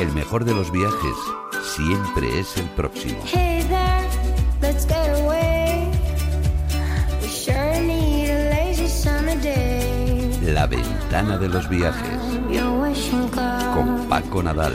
El mejor de los viajes siempre es el próximo. Hey there, let's get away. We sure need a lazy summer day. La ventana de los viajes con Paco Nadal.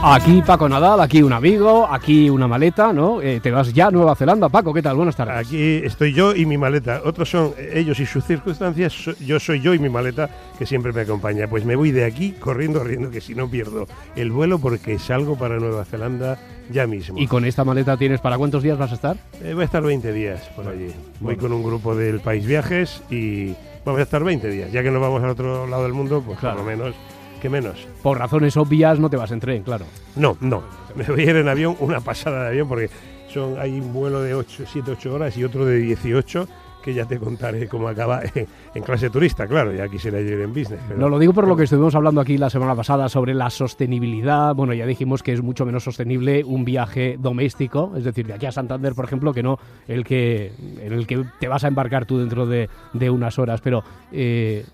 Aquí Paco Nadal, aquí un amigo, aquí una maleta, ¿no? Eh, te vas ya a Nueva Zelanda, Paco, ¿qué tal? Buenas tardes. Aquí estoy yo y mi maleta. Otros son ellos y sus circunstancias. Yo soy yo y mi maleta que siempre me acompaña. Pues me voy de aquí corriendo, corriendo, que si no pierdo el vuelo porque salgo para Nueva Zelanda ya mismo. ¿Y con esta maleta tienes para cuántos días vas a estar? Eh, voy a estar 20 días por allí. Voy Bueno. con un grupo del País Viajes y vamos a estar 20 días. Ya que nos vamos al otro lado del mundo, pues Claro. por lo menos, que menos. Por razones obvias no te vas en tren, claro. No, no. Me voy a ir en avión, una pasada de avión, porque son hay un vuelo de 8, 7, 8 horas y otro de 18, que ya te contaré cómo acaba en, en clase turista, claro, ya quisiera yo ir en business. pero- No lo digo por lo que estuvimos hablando aquí la semana pasada sobre la sostenibilidad. Bueno, ya dijimos que es mucho menos sostenible un viaje doméstico, es decir, de aquí a Santander, por ejemplo, que no el que en el que te vas a embarcar tú dentro de, de unas horas. Pero eh,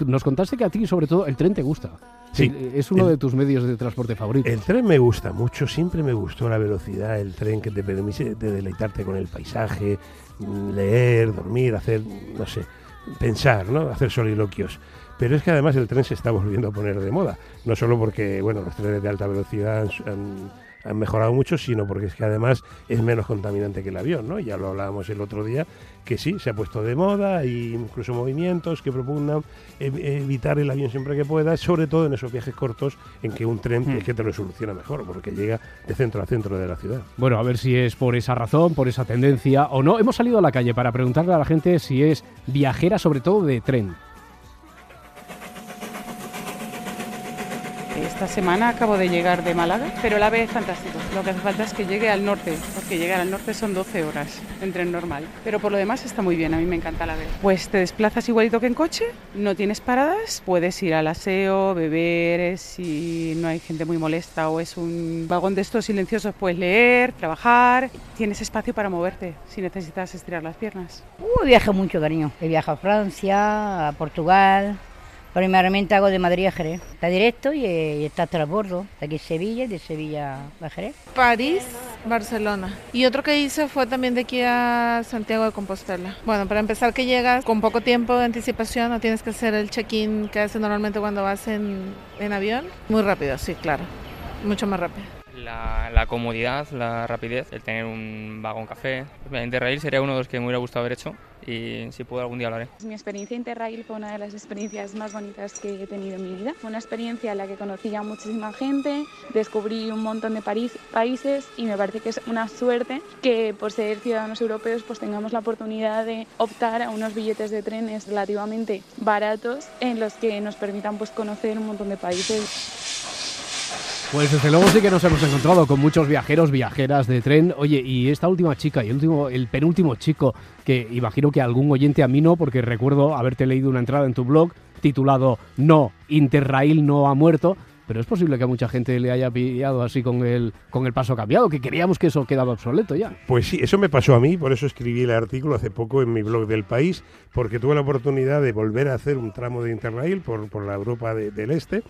nos contaste que a ti, sobre todo, el tren te gusta. Sí. Es uno El- de tus medios de transporte favoritos. El tren me gusta mucho, siempre me gustó la velocidad, el tren que te permite de deleitarte con el paisaje, mm, leer, dormir, hacer, no sé, pensar, ¿no? Hacer soliloquios. Pero es que además el tren se está volviendo a poner de moda, no solo porque, bueno, los trenes de alta velocidad han, han- han mejorado mucho, sino porque es que además es menos contaminante que el avión, ¿no? Ya lo hablábamos el otro día, que sí, se ha puesto de moda, hay incluso movimientos que propugnan ev- evitar el avión siempre que puedas, sobre todo en esos viajes cortos en que un tren Hmm. es que te lo soluciona mejor, porque llega de centro a centro de la ciudad. Bueno, a ver si es por esa razón, por esa tendencia o no. Hemos salido a la calle para preguntarle a la gente si es viajera, sobre todo de tren. Esta semana acabo de llegar de Málaga, pero el AVE es fantástico. Lo que hace falta es que llegue al norte, porque llegar al norte son 12 horas en tren normal. Pero por lo demás está muy bien, a mí me encanta el AVE. Pues te desplazas igualito que en coche, no tienes paradas, puedes ir al aseo, beber, eh, si no hay gente muy molesta o es un vagón de estos silenciosos, puedes leer, trabajar. Tienes espacio para moverte si necesitas estirar las piernas. Uh, viajo mucho, cariño. He viajado a Francia, a Portugal. Primeramente hago de Madrid a Jerez. Está directo y, eh, está a transbordo. Aquí Sevilla y de Sevilla a Jerez. París, Barcelona. Y otro que hice fue también de aquí a Santiago de Compostela. Bueno, para empezar que llegas con poco tiempo de anticipación, no tienes que hacer el check-in que haces normalmente cuando vas en, en avión. Muy rápido, sí, claro. Mucho más rápido. La, comodidad, la rapidez, el tener un vagón café. Interrail sería uno de los que me hubiera gustado haber hecho y si puedo algún día lo haré. Mi experiencia Interrail fue una de las experiencias más bonitas que he tenido en mi vida. Fue una experiencia en la que conocí a muchísima gente, descubrí un montón de países y me parece que es una suerte que por ser ciudadanos europeos pues tengamos la oportunidad de optar a unos billetes de trenes relativamente baratos en los que nos permitan pues conocer un montón de países. Pues desde luego sí que nos hemos encontrado con muchos viajeros, viajeras de tren. Oye, y esta última chica y el, último, el penúltimo chico, que imagino que algún oyente a mí no, porque recuerdo haberte leído una entrada en tu blog titulado No, Interrail no ha muerto. Pero es posible que a mucha gente le haya pillado así con el, con el paso cambiado, que creíamos que eso quedaba obsoleto ya. Pues sí, eso me pasó a mí, por eso escribí el artículo hace poco en mi blog del país, porque tuve la oportunidad de volver a hacer un tramo de Interrail por, por la Europa de- del Este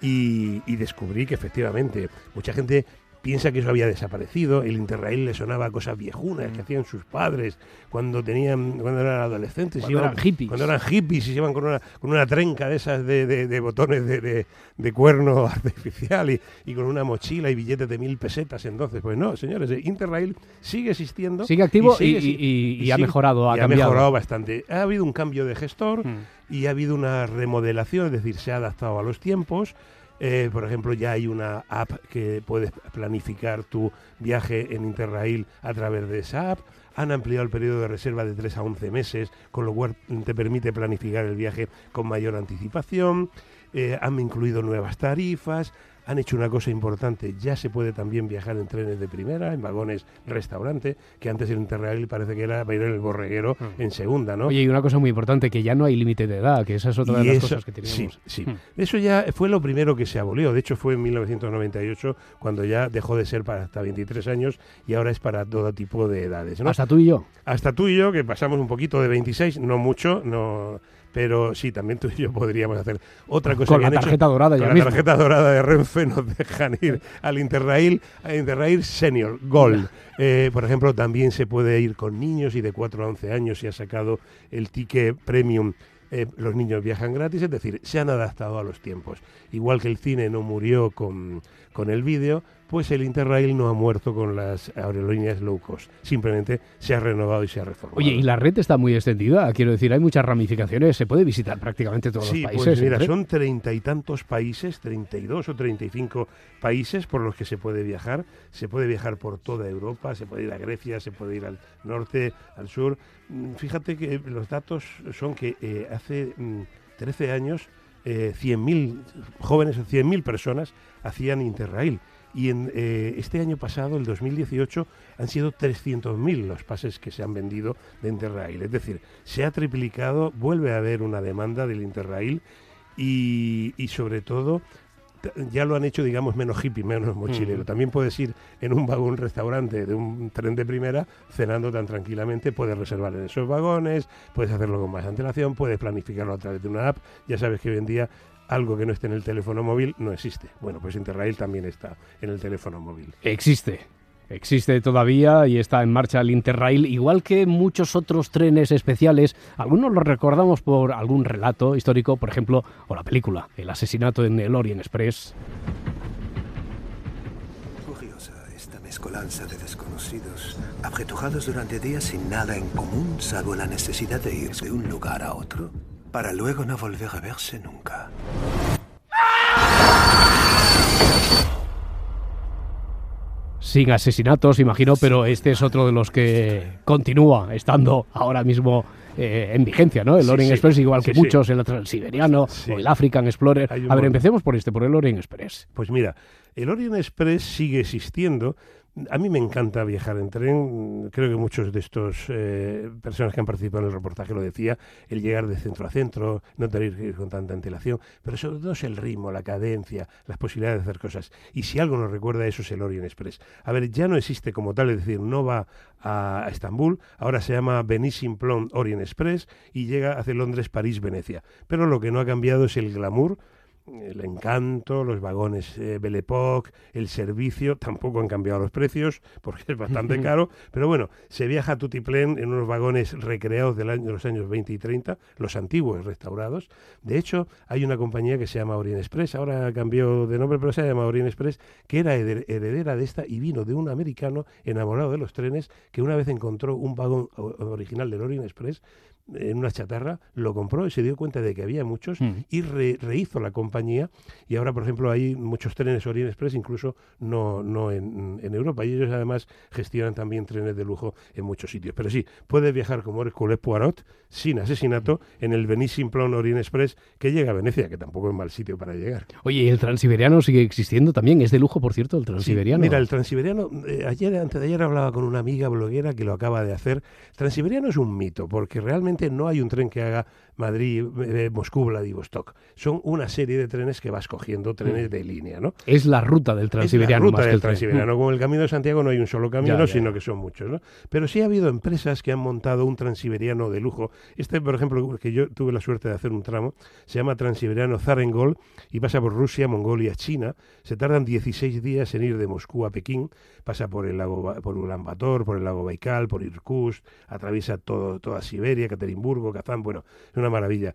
y, y descubrí que efectivamente mucha gente piensa que eso había desaparecido, el Interrail le sonaba a cosas viejunas que hacían sus padres cuando tenían cuando eran adolescentes, Cuando iban- eran hippies. cuando eran hippies y se iban con una, con una trenca de esas de, de- de botones de, cuerno artificial y, y con una mochila y billetes de mil pesetas entonces. Pues no, señores, Interrail sigue existiendo. Sigue activo y, sigue- y- y- y ha sigue- mejorado, ha cambiado. mejorado bastante. Ha habido un cambio de gestor Mm. y ha habido una remodelación, es decir, se ha adaptado a los tiempos. Eh, por ejemplo, ya hay una app que puedes planificar tu viaje en Interrail a través de esa app. Han ampliado el periodo de reserva de 3 a 11 meses, con lo cual te permite planificar el viaje con mayor anticipación. Eh, han incluido nuevas tarifas, han hecho una cosa importante, ya se puede también viajar en trenes de primera, en vagones restaurante, que antes el Interrail parece que era para ir en el borreguero en segunda, ¿no? Oye, y una cosa muy importante, que ya no hay límite de edad, que esa es otra de las eso- cosas que teníamos. Sí, sí. Hmm. Eso ya fue lo primero que se abolió. De hecho, fue en 1998 cuando ya dejó de ser para hasta 23 años y ahora es para todo tipo de edades. ¿no? Hasta tú y yo. Hasta tú y yo, que pasamos un poquito de 26, no mucho, no, pero sí, también tú y yo podríamos hacer otra cosa. Con que la han hecho- tarjeta dorada con ya la mismo. tarjeta dorada de Renfe nos dejan ir al Interrail, al Interrail Senior Gold. Eh, por ejemplo, también se puede ir con niños y de 4 a 11 años si ha sacado el ticket premium. Eh, los niños viajan gratis, es decir, se han adaptado a los tiempos. Igual que el cine no murió con, con el vídeo, pues el Interrail no ha muerto con las aerolíneas low cost. Simplemente se ha renovado y se ha reformado. Oye, y la red está muy extendida, quiero decir, hay muchas ramificaciones, se puede visitar prácticamente todos Sí, los países. pues mira, ¿eh? son treinta y tantos países, 32 o 35 países por los que se puede viajar. Se puede viajar por toda Europa, se puede ir a Grecia, se puede ir al norte, al sur. Mm, Fíjate que los datos son que eh, hace mm, 13 años eh, 100.000 jóvenes, 100.000 personas hacían Interrail. Y en eh, este año pasado, el 2018, han sido 300.000 los pases que se han vendido de Interrail. Es decir, se ha triplicado, vuelve a haber una demanda del Interrail y, sobre todo ya lo han hecho, digamos, menos hippie, menos mochilero. También puedes ir en un vagón restaurante de un tren de primera, cenando tan tranquilamente, puedes reservar en esos vagones, puedes hacerlo con más antelación, puedes planificarlo a través de una app. Ya sabes que hoy en día algo que no esté en el teléfono móvil no existe. Bueno, pues Interrail también está en el teléfono móvil. Existe. Existe todavía y está en marcha el Interrail, igual que muchos otros trenes especiales. Algunos los recordamos por algún relato histórico, por ejemplo, o la película, El asesinato en el Orient Express. Curiosa esta mezcolanza de desconocidos, apretujados durante días sin nada en común, salvo la necesidad de ir de un lugar a otro, para luego no volver a verse nunca. Sin asesinatos, imagino, pero este es otro de los que continúa estando ahora mismo eh, en vigencia, ¿no? El Sí, sí. Express, igual que Sí, muchos, el Transiberiano o el African Explorer. A ver, empecemos por este, por el Orient Express. Pues mira, el Orient Express sigue existiendo. A mí me encanta viajar en tren. Creo que muchos de estos eh, personas que han participado en el reportaje lo decía, el llegar de centro a centro, no tener que ir con tanta antelación, pero sobre todo es el ritmo, la cadencia, las posibilidades de hacer cosas. Y si algo nos recuerda eso es el Orient Express. A ver, ya no existe como tal, es decir, no va a Estambul, ahora se llama Benis-Simplon Orient Express y llega hacia Londres, París, Venecia. Pero lo que no ha cambiado es el glamour el encanto, los vagones eh, Belle Époque, el servicio, tampoco han cambiado los precios porque es bastante caro, pero bueno, se viaja a Tutiplén en unos vagones recreados del año, de los años 20 y 30, los antiguos restaurados. De hecho, hay una compañía que se llama Orient Express, ahora cambió de nombre, pero se llama Orient Express, que era hered- heredera de esta y vino de un americano enamorado de los trenes que una vez encontró un vagón original del Orient Express en una chatarra, lo compró y se dio cuenta de que había muchos y re- rehizo la compañía y ahora, por ejemplo, hay muchos trenes Orient Express, incluso no, no en, en Europa, y ellos además gestionan también trenes de lujo en muchos sitios. Pero sí, puedes viajar como Hércules Poirot, sin asesinato, en el Benis Simplon Orient Express, que llega a Venecia, que tampoco es mal sitio para llegar. Oye, ¿y el Transiberiano sigue existiendo también? Es de lujo, por cierto, el Sí, Transiberiano. mira, el Transiberiano, eh, ayer, antes de ayer hablaba con una amiga bloguera que lo acaba de hacer. Transiberiano es un mito, porque realmente no hay un tren que haga Madrid, eh, Moscú, Vladivostok. Son una serie de trenes que vas cogiendo, trenes Mm. de línea, ¿no? Es la ruta del Transiberiano. Es la ruta más que del el. Transiberiano. Como el Camino de Santiago no hay un solo camino, Ya, ya, sino ya. que son muchos, ¿no? Pero sí ha habido empresas que han montado un Transiberiano de lujo. Este, por ejemplo, que yo tuve la suerte de hacer un tramo, se llama Transiberiano Zarengol y pasa por Rusia, Mongolia, China. Se tardan 16 días en ir de Moscú a Pekín, pasa por el lago, por Ulan Bator, por el lago Baikal, por Irkutsk, atraviesa todo, toda Siberia, Caterimburgo, Kazán, bueno, es una maravilla.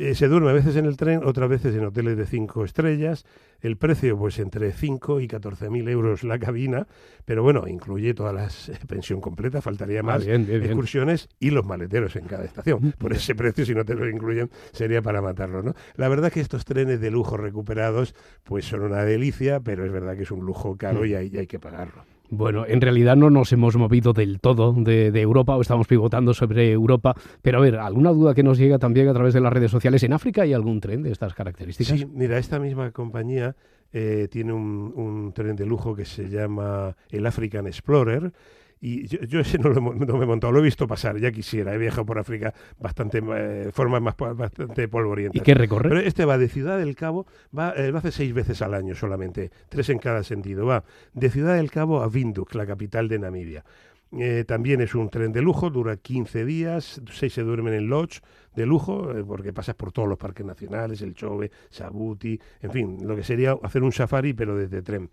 Eh, se duerme a veces en el tren, otras veces en hoteles de cinco estrellas. El precio, pues entre 5 y 14 mil euros la cabina, pero bueno, incluye todas las eh, pensión completa, faltaría Ah, más, bien, bien, bien. excursiones y los maleteros en cada estación. Por ese precio, si no te lo incluyen, sería para matarlo, ¿no? La verdad que estos trenes de lujo recuperados, pues son una delicia, pero es verdad que es un lujo caro y hay, y hay que pagarlo. Bueno, en realidad no nos hemos movido del todo de, Europa o estamos pivotando sobre Europa. Pero a ver, ¿alguna duda que nos llega también a través de las redes sociales? ¿En África hay algún tren de estas características? Sí, mira, esta misma compañía eh, tiene un tren de lujo que se llama el African Explorer. Y yo, yo ese no, lo, he- no me he montado, lo he visto pasar, ya quisiera. He viajado por África bastante, eh, formas más, bastante polvorientas. ¿Y qué recorre? Pero este va de Ciudad del Cabo, va, eh, lo hace seis veces al año solamente, tres en cada sentido. Va de Ciudad del Cabo a Windhoek, la capital de Namibia. Eh, también es un tren de lujo, dura 15 días, seis se duermen en lodge de lujo, eh, porque pasas por todos los parques nacionales, el Chove, Sabuti, en fin, lo que sería hacer un safari pero desde tren.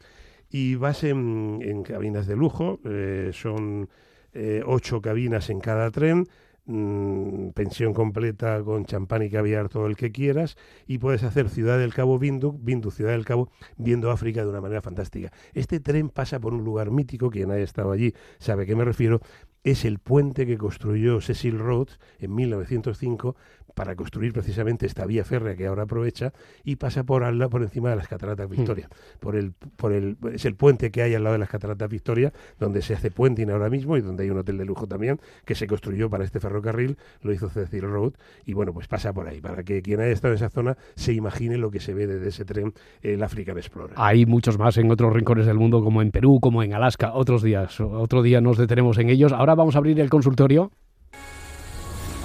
Y vas en, cabinas de lujo, eh, son eh, ocho cabinas en cada tren, mm, pensión completa con champán y caviar, todo el que quieras, y puedes hacer Ciudad del Cabo Vindu, Vindu Ciudad del Cabo, viendo África de una manera fantástica. Este tren pasa por un lugar mítico, quien haya estado allí sabe a qué me refiero, es el puente que construyó Cecil Rhodes en 1905 para construir precisamente esta vía férrea que ahora aprovecha y pasa por al lado- por encima de las cataratas Victoria. Por el, por el, es el puente que hay al lado de las cataratas Victoria, donde se hace puenting ahora mismo y donde hay un hotel de lujo también, que se construyó para este ferrocarril, lo hizo Cecil Rhodes, y bueno, pues pasa por ahí, para que quien haya estado en esa zona se imagine lo que se ve desde ese tren, el African Explorer. Hay muchos más en otros rincones del mundo, como en Perú, como en Alaska, otros días. Otro día nos detenemos en ellos. Ahora vamos a abrir el consultorio.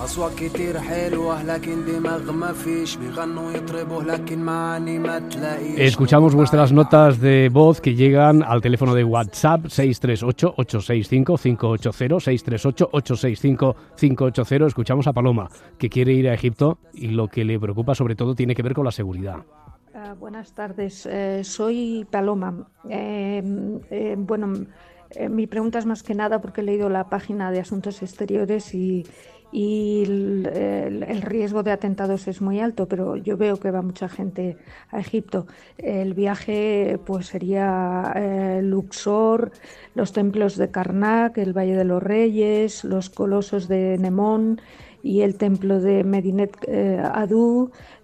أصوات كتير حلوة لكن دماغ ما فيش بيغنوا يطربوا لكن معاني ما تلاقيش Escuchamos vuestras notas de voz que llegan al teléfono de WhatsApp 638-865-580, 638-865-580. Escuchamos a Paloma, que quiere ir a Egipto y lo que le preocupa sobre todo tiene que ver con la seguridad. Ah, buenas tardes, eh, soy Paloma. Eh, eh, bueno, eh, mi pregunta es más que nada porque he leído la página de Asuntos Exteriores y, y el, riesgo de atentados es muy alto, pero yo veo que va mucha gente a Egipto. El viaje pues sería eh, Luxor, los templos de Karnak, el Valle de los Reyes, los colosos de Nemón y el templo de Medinet eh,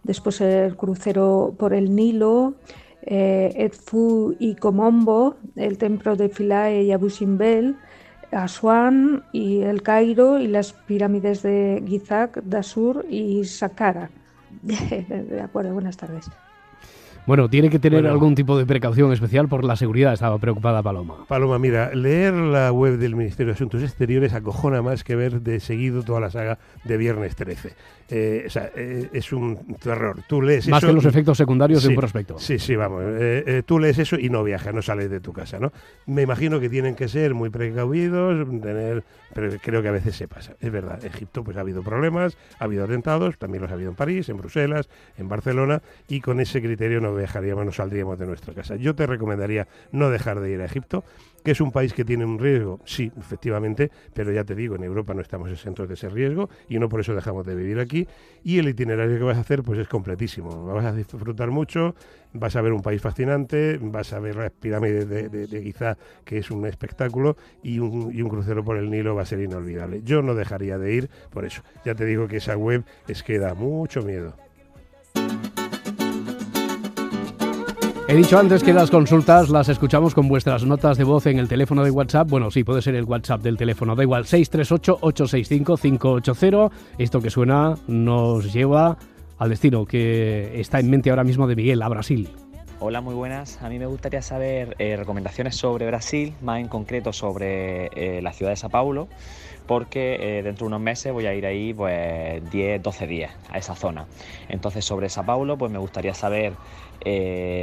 después el crucero por el Nilo, eh, Edfu y Comombo, el templo de Philae y Abu Simbel, Asuán y el Cairo y las pirámides de Gizak, Dasur y Saqqara. De acuerdo, buenas tardes. Bueno, tiene que tener Bueno. algún tipo de precaución especial por la seguridad, estaba preocupada Paloma. Paloma, mira, leer la web del Ministerio de Asuntos Exteriores acojona más que ver de seguido toda la saga de Viernes 13. Eh, o sea, eh, es un terror. Tú lees Más eso que los y- efectos secundarios de un Sí, prospecto. Sí, sí, vamos. eh, eh, tú lees eso y no viajas, no sales de tu casa, ¿no? Me imagino que tienen que ser muy precavidos, tener, pero creo que a veces se pasa. Es verdad, Egipto pues ha habido problemas, ha habido atentados, también los ha habido en París, en Bruselas, en Barcelona, y con ese criterio no viajaríamos, no saldríamos de nuestra casa. Yo te recomendaría no dejar de ir a Egipto, que es un país que tiene un riesgo, sí, efectivamente, pero ya te digo, en Europa no estamos exentos de ese riesgo y no por eso dejamos de vivir aquí. Y el itinerario que vas a hacer, pues es completísimo. Vas a disfrutar mucho, vas a ver un país fascinante, vas a ver las pirámides de, de, Giza, que es un espectáculo, y un, y un crucero por el Nilo va a ser inolvidable. Yo no dejaría de ir por eso. Ya te digo que esa web es que da mucho miedo. He dicho antes que las consultas las escuchamos con vuestras notas de voz en el teléfono de WhatsApp. Bueno, sí, puede ser el WhatsApp del teléfono, da igual, 638-865-580. Esto que suena nos lleva al destino que está en mente ahora mismo de Miguel, a Brasil. Hola, muy buenas. A mí me gustaría saber eh, recomendaciones sobre Brasil, más en concreto sobre eh, la ciudad de Sao Paulo, porque eh, dentro de unos meses voy a ir ahí pues 10, 12 días a esa zona. Entonces sobre Sao Paulo pues me gustaría saber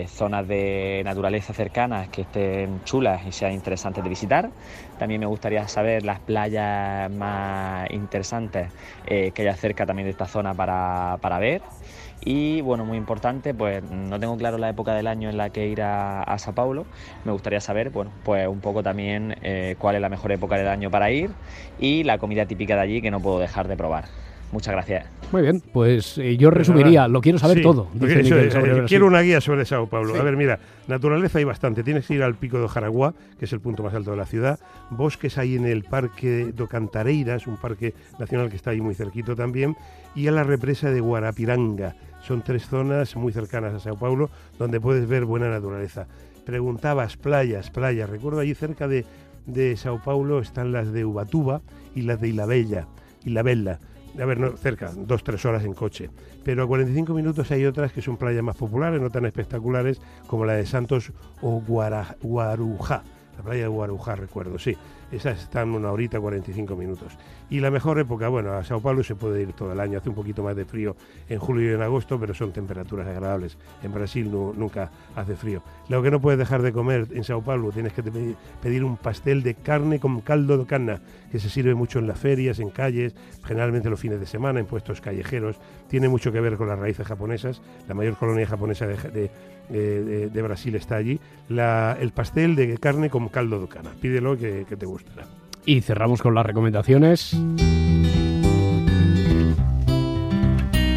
zonas de naturaleza cercanas que estén chulas y sean interesantes de visitar. También me gustaría saber las playas más interesantes que haya cerca también de esta zona para, para ver. Y bueno, muy importante, pues no tengo claro la época del año en la que ir a, a Sao Paulo. Me gustaría saber, bueno, pues un poco también eh, cuál es la mejor época del año para ir y la comida típica de allí que no puedo dejar de probar. Muchas gracias. Muy bien, pues eh, yo resumiría, lo quiero saber Sí, todo. porque dice eso Miguel es, sobre eh, quiero una guía sobre Sao Paulo. Sí. A ver, mira, naturaleza hay bastante. Tienes que ir al pico de Jaraguá, que es el punto más alto de la ciudad. Bosques hay en el parque do Cantareiras, un parque nacional que está ahí muy cerquito también. Y a la represa de Guarapiranga. Son tres zonas muy cercanas a Sao Paulo donde puedes ver buena naturaleza. Preguntabas playas, playas. Recuerdo allí cerca de, de Sao Paulo están las de Ubatuba y las de Ilabella. Ilabella a ver, no, cerca, dos, tres horas en coche. Pero a 45 minutos hay otras que son playas más populares, no tan espectaculares, como la de Santos o Guarujá. La playa de Guarujá, recuerdo, sí. Esas están una horita, 45 minutos. Y la mejor época, bueno, a Sao Paulo se puede ir todo el año, hace un poquito más de frío en julio y en agosto, pero son temperaturas agradables. En Brasil nu- nunca hace frío. Lo que no puedes dejar de comer en Sao Paulo, tienes que pedir un pastel de carne con caldo de cana, que se sirve mucho en las ferias, en calles, generalmente los fines de semana, en puestos callejeros. Tiene mucho que ver con las raíces japonesas. La mayor colonia japonesa de, de- Brasil está allí. El pastel de carne con caldo de cana. Pídelo que, que te gustará. Y cerramos con las recomendaciones.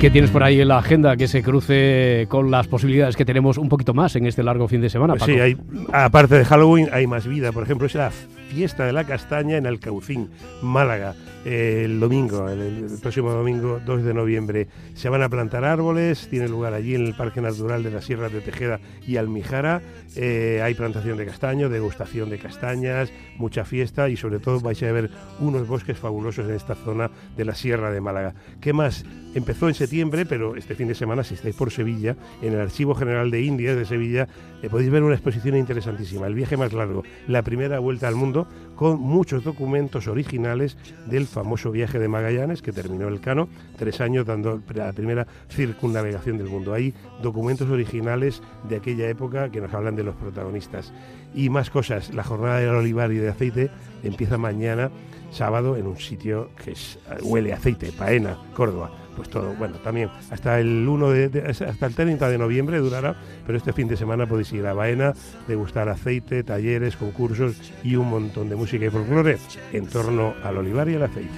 ¿Qué tienes por ahí en la agenda que se cruce con las posibilidades que tenemos un poquito más en este largo fin de semana, Pues Paco? sí, hay, aparte de Halloween, hay más vida. Por ejemplo, es la fiesta de la castaña en Alcaucín, Málaga, el domingo, el, el próximo domingo 2 de noviembre. Se van a plantar árboles, tiene lugar allí en el Parque Natural de las Sierras de Tejeda y Almijara. Eh, hay plantación de castaño, degustación de castañas, mucha fiesta y sobre todo vais a ver unos bosques fabulosos en esta zona de la Sierra de Málaga. ¿Qué más? Empezó en septiembre, pero este fin de semana, si estáis por Sevilla, en el Archivo General de Indias de Sevilla, eh, podéis ver una exposición interesantísima, el viaje más largo, la primera vuelta al mundo, mundo con muchos documentos originales del famoso viaje de Magallanes, que terminó el Cano, tres años dando la primera circunnavegación del mundo. Hay documentos originales de aquella época que nos hablan de los protagonistas. Y más cosas, la jornada del olivar y de aceite empieza mañana, sábado, en un sitio que es, huele aceite, Paena, Córdoba pues todo, bueno, también hasta el 1 de, de- hasta el 30 de noviembre durará, pero este fin de semana podéis ir a Baena, degustar aceite, talleres, concursos y un montón de música y folclore en torno al olivar y al aceite.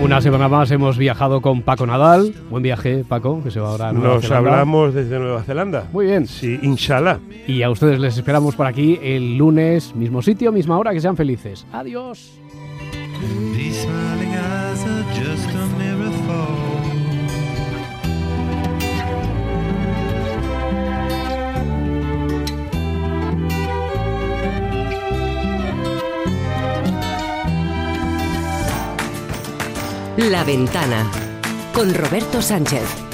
Una semana más hemos viajado con Paco Nadal. Buen viaje, Paco, que se va ahora a Nueva Nos Zelanda. hablamos desde Nueva Zelanda. Muy bien. Sí, inshallah. Y a ustedes les esperamos por aquí el lunes, mismo sitio, misma hora, que sean felices. Adiós. La Ventana con Roberto Sánchez.